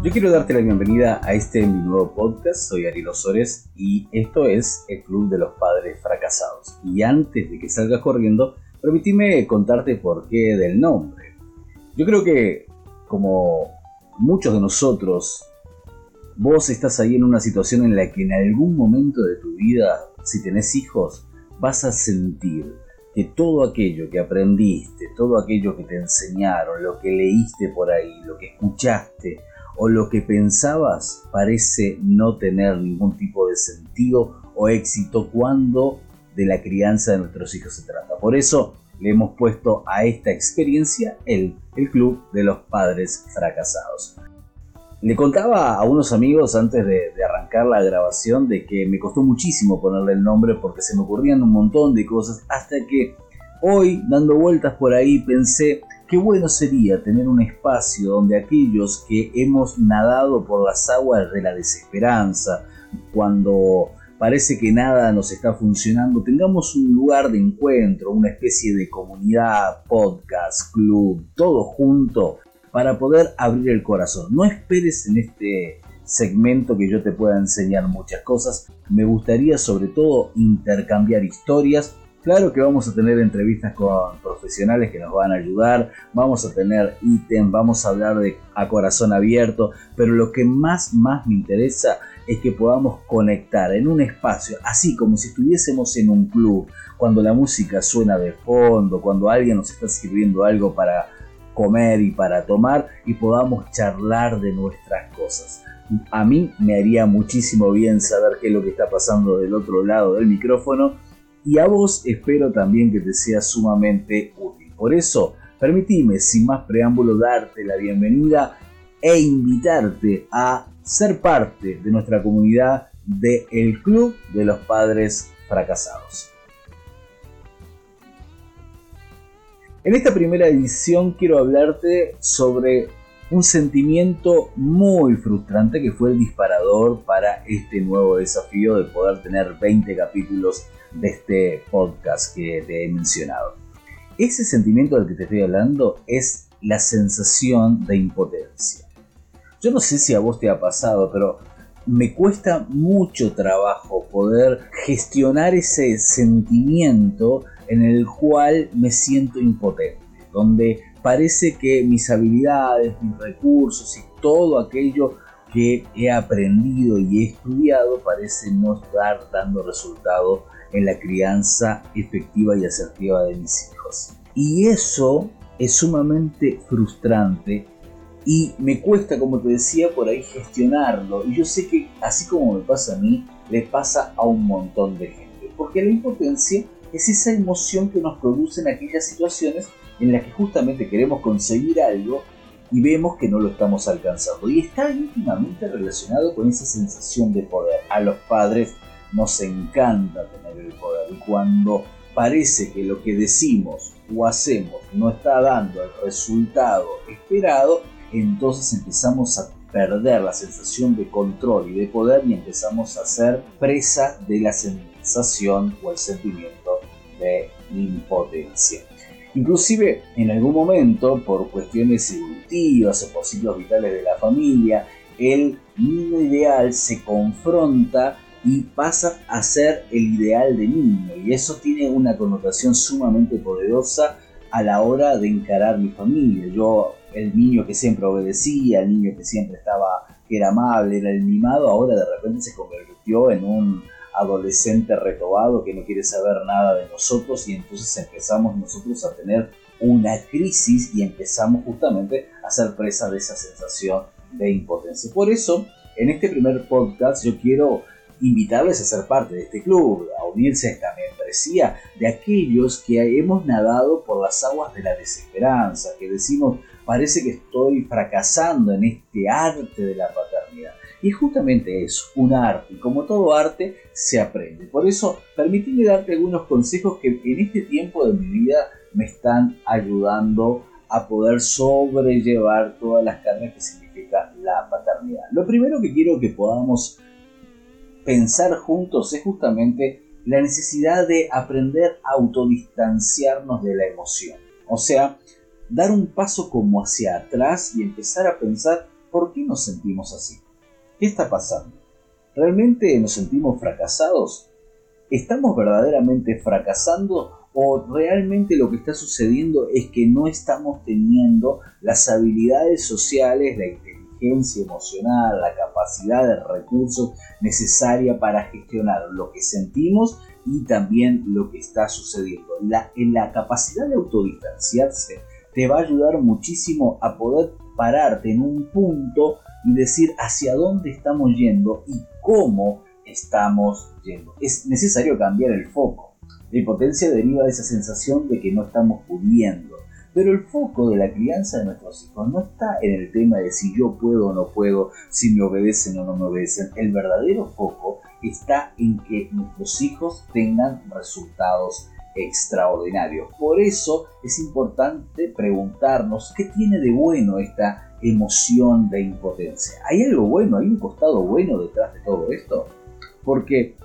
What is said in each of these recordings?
Yo quiero darte la bienvenida a este mi nuevo podcast, soy Ariel Osores y esto es el Club de los Padres Fracasados. Y antes de que salgas corriendo, permitime contarte por qué del nombre. Yo creo que, como muchos de nosotros, vos estás ahí en una situación en la que en algún momento de tu vida, si tenés hijos, vas a sentir que todo aquello que aprendiste, todo aquello que te enseñaron, lo que leíste por ahí, lo que escuchaste, o lo que pensabas parece no tener ningún tipo de sentido o éxito cuando de la crianza de nuestros hijos se trata. Por eso le hemos puesto a esta experiencia el, el Club de los Padres Fracasados. Le contaba a unos amigos antes de, de, arrancar la grabación de que me costó muchísimo ponerle el nombre porque se me ocurrían un montón de cosas hasta que hoy, dando vueltas por ahí, pensé Qué bueno sería tener un espacio donde aquellos que hemos nadado por las aguas de la desesperanza, cuando parece que nada nos está funcionando, tengamos un lugar de encuentro, una especie de comunidad, podcast, club, todo junto para poder abrir el corazón. No esperes en este segmento que yo te pueda enseñar muchas cosas. Me gustaría sobre todo intercambiar historias Claro que vamos a tener entrevistas con profesionales que nos van a ayudar, vamos a tener ítem, vamos a hablar de a corazón abierto, pero lo que más, más me interesa es que podamos conectar en un espacio, así como si estuviésemos en un club, cuando la música suena de fondo, cuando alguien nos está sirviendo algo para comer y para tomar y podamos charlar de nuestras cosas. A mí me haría muchísimo bien saber qué es lo que está pasando del otro lado del micrófono y a vos espero también que te sea sumamente útil. Por eso, permitime sin más preámbulo darte la bienvenida e invitarte a ser parte de nuestra comunidad de El Club de los Padres Fracasados. En esta primera edición quiero hablarte sobre un sentimiento muy frustrante que fue el disparador para este nuevo desafío de poder tener 20 capítulos de este podcast que te he mencionado. Ese sentimiento del que te estoy hablando es la sensación de impotencia. Yo no sé si a vos te ha pasado, pero me cuesta mucho trabajo poder gestionar ese sentimiento en el cual me siento impotente, donde parece que mis habilidades, mis recursos y todo aquello que he aprendido y he estudiado parece no estar dando resultado en la crianza efectiva y asertiva de mis hijos. Y eso es sumamente frustrante y me cuesta, como te decía, por ahí gestionarlo. Y yo sé que así como me pasa a mí, le pasa a un montón de gente. Porque la impotencia es esa emoción que nos produce en aquellas situaciones en las que justamente queremos conseguir algo y vemos que no lo estamos alcanzando. Y está íntimamente relacionado con esa sensación de poder. A los padres nos encanta tener el poder y cuando parece que lo que decimos o hacemos no está dando el resultado esperado, entonces empezamos a perder la sensación de control y de poder y empezamos a ser presa de la sensación o el sentimiento de impotencia. Inclusive en algún momento, por cuestiones evolutivas o por ciclos vitales de la familia, el niño ideal se confronta y pasa a ser el ideal de niño. Y eso tiene una connotación sumamente poderosa a la hora de encarar mi familia. Yo, el niño que siempre obedecía, el niño que siempre estaba, era amable, era el mimado, ahora de repente se convirtió en un adolescente retobado que no quiere saber nada de nosotros y entonces empezamos nosotros a tener una crisis y empezamos justamente a ser presa de esa sensación de impotencia. Por eso, en este primer podcast yo quiero invitarles a ser parte de este club, a unirse a esta membresía de aquellos que hemos nadado por las aguas de la desesperanza, que decimos, parece que estoy fracasando en este arte de la. Y justamente es un arte, y como todo arte, se aprende. Por eso, permíteme darte algunos consejos que en este tiempo de mi vida me están ayudando a poder sobrellevar todas las cargas que significa la paternidad. Lo primero que quiero que podamos pensar juntos es justamente la necesidad de aprender a autodistanciarnos de la emoción. O sea, dar un paso como hacia atrás y empezar a pensar ¿Por qué nos sentimos así? ¿Qué está pasando? ¿Realmente nos sentimos fracasados? ¿Estamos verdaderamente fracasando o realmente lo que está sucediendo es que no estamos teniendo las habilidades sociales, la inteligencia emocional, la capacidad de recursos necesaria para gestionar lo que sentimos y también lo que está sucediendo. La, la capacidad de autodistanciarse te va a ayudar muchísimo a poder pararte en un punto y decir hacia dónde estamos yendo y cómo estamos yendo. Es necesario cambiar el foco. La impotencia deriva de esa sensación de que no estamos pudiendo. Pero el foco de la crianza de nuestros hijos no está en el tema de si yo puedo o no puedo, si me obedecen o no me obedecen. El verdadero foco está en que nuestros hijos tengan resultados extraordinarios. Por eso es importante preguntarnos qué tiene de bueno esta emoción de impotencia. ¿Hay algo bueno? ¿Hay un costado bueno detrás de todo esto? Porque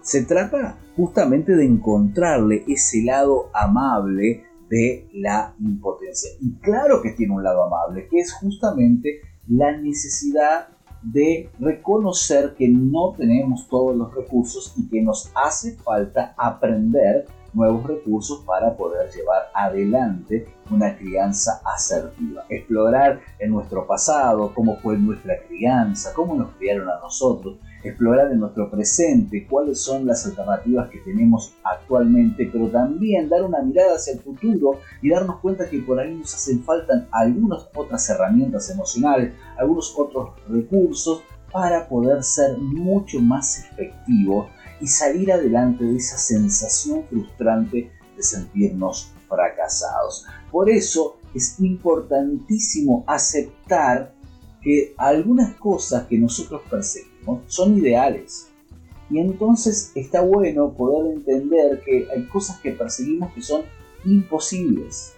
se trata justamente de encontrarle ese lado amable de la impotencia. Y claro que tiene un lado amable, que es justamente la necesidad de reconocer que no tenemos todos los recursos y que nos hace falta aprender nuevos recursos para poder llevar adelante una crianza asertiva. Explorar en nuestro pasado cómo fue nuestra crianza, cómo nos criaron a nosotros, explorar en nuestro presente cuáles son las alternativas que tenemos actualmente, pero también dar una mirada hacia el futuro y darnos cuenta que por ahí nos hacen falta algunas otras herramientas emocionales, algunos otros recursos para poder ser mucho más efectivos y salir adelante de esa sensación frustrante de sentirnos fracasados. Por eso es importantísimo aceptar que algunas cosas que nosotros perseguimos son ideales. Y entonces está bueno poder entender que hay cosas que perseguimos que son imposibles.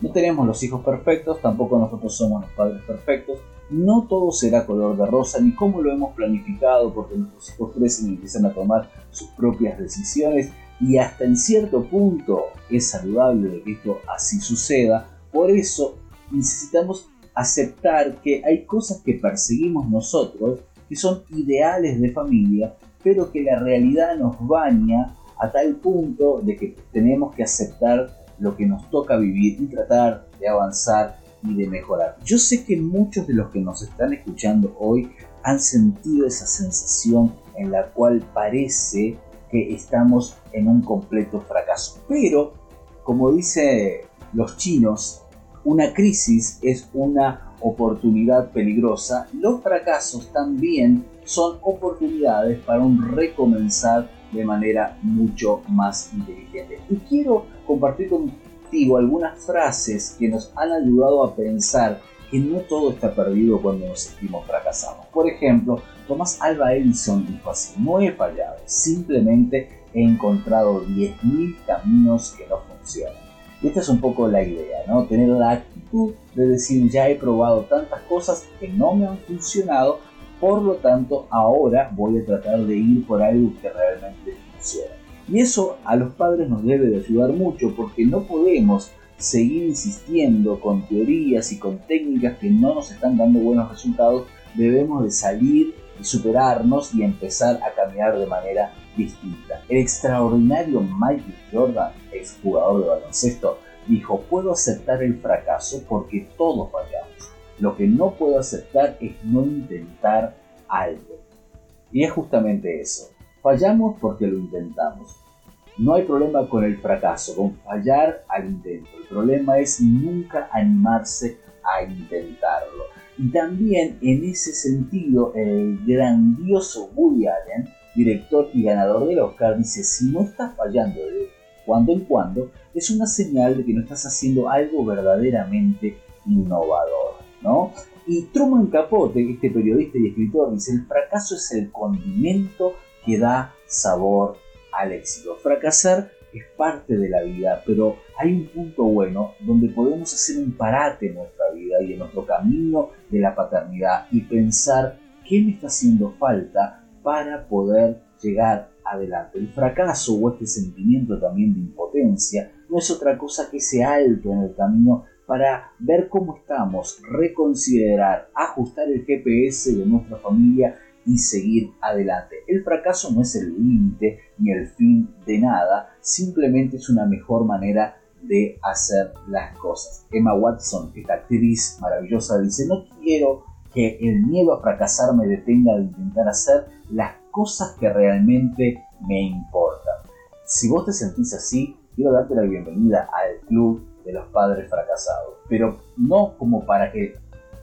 No tenemos los hijos perfectos, tampoco nosotros somos los padres perfectos, no todo será color de rosa ni como lo hemos planificado porque nuestros hijos crecen y empiezan a tomar sus propias decisiones y hasta en cierto punto es saludable que esto así suceda. Por eso necesitamos aceptar que hay cosas que perseguimos nosotros que son ideales de familia, pero que la realidad nos baña a tal punto de que tenemos que aceptar lo que nos toca vivir y tratar de avanzar y de mejorar. Yo sé que muchos de los que nos están escuchando hoy han sentido esa sensación en la cual parece que estamos en un completo fracaso. Pero, como dicen los chinos, una crisis es una oportunidad peligrosa. Los fracasos también son oportunidades para un recomenzar de manera mucho más inteligente. Y quiero compartir con algunas frases que nos han ayudado a pensar que no todo está perdido cuando nos sentimos fracasados. Por ejemplo, Thomas Alba Edison dijo así, no he fallado, simplemente he encontrado 10.000 caminos que no funcionan. Y esta es un poco la idea, ¿no? Tener la actitud de decir, ya he probado tantas cosas que no me han funcionado, por lo tanto ahora voy a tratar de ir por algo que realmente funcione. Y eso a los padres nos debe de ayudar mucho porque no podemos seguir insistiendo con teorías y con técnicas que no nos están dando buenos resultados. Debemos de salir y superarnos y empezar a caminar de manera distinta. El extraordinario Michael Jordan, ex jugador de baloncesto, dijo, puedo aceptar el fracaso porque todos fallamos. Lo que no puedo aceptar es no intentar algo. Y es justamente eso. Fallamos porque lo intentamos. No hay problema con el fracaso, con fallar al intento. El problema es nunca animarse a intentarlo. Y también en ese sentido, el grandioso Woody Allen, director y ganador del Oscar, dice, si no estás fallando de cuando en cuando, es una señal de que no estás haciendo algo verdaderamente innovador. ¿no? Y Truman Capote, este periodista y escritor, dice, el fracaso es el condimento que da sabor al éxito. Fracasar es parte de la vida, pero hay un punto bueno donde podemos hacer un parate en nuestra vida y en nuestro camino de la paternidad y pensar qué me está haciendo falta para poder llegar adelante. El fracaso o este sentimiento también de impotencia no es otra cosa que ese alto en el camino para ver cómo estamos, reconsiderar, ajustar el GPS de nuestra familia y seguir adelante. El fracaso no es el límite ni el fin de nada, simplemente es una mejor manera de hacer las cosas. Emma Watson, esta actriz maravillosa, dice, no quiero que el miedo a fracasar me detenga de intentar hacer las cosas que realmente me importan. Si vos te sentís así, quiero darte la bienvenida al club de los padres fracasados, pero no como para que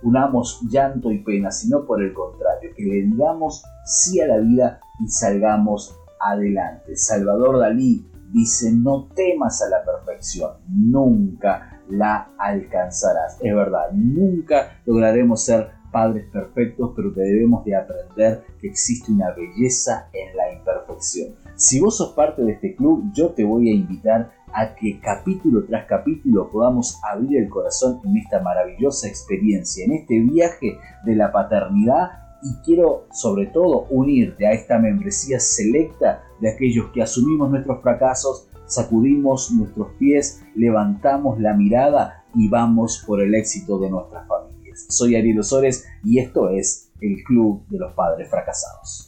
unamos llanto y pena, sino por el contrario, que le digamos sí a la vida y salgamos adelante. Salvador Dalí dice, no temas a la perfección, nunca la alcanzarás. Es verdad, nunca lograremos ser padres perfectos, pero que debemos de aprender que existe una belleza en la imperfección. Si vos sos parte de este club, yo te voy a invitar a que capítulo tras capítulo podamos abrir el corazón en esta maravillosa experiencia, en este viaje de la paternidad y quiero sobre todo unirte a esta membresía selecta de aquellos que asumimos nuestros fracasos, sacudimos nuestros pies, levantamos la mirada y vamos por el éxito de nuestras familias. Soy Ariel Osores y esto es el Club de los Padres Fracasados.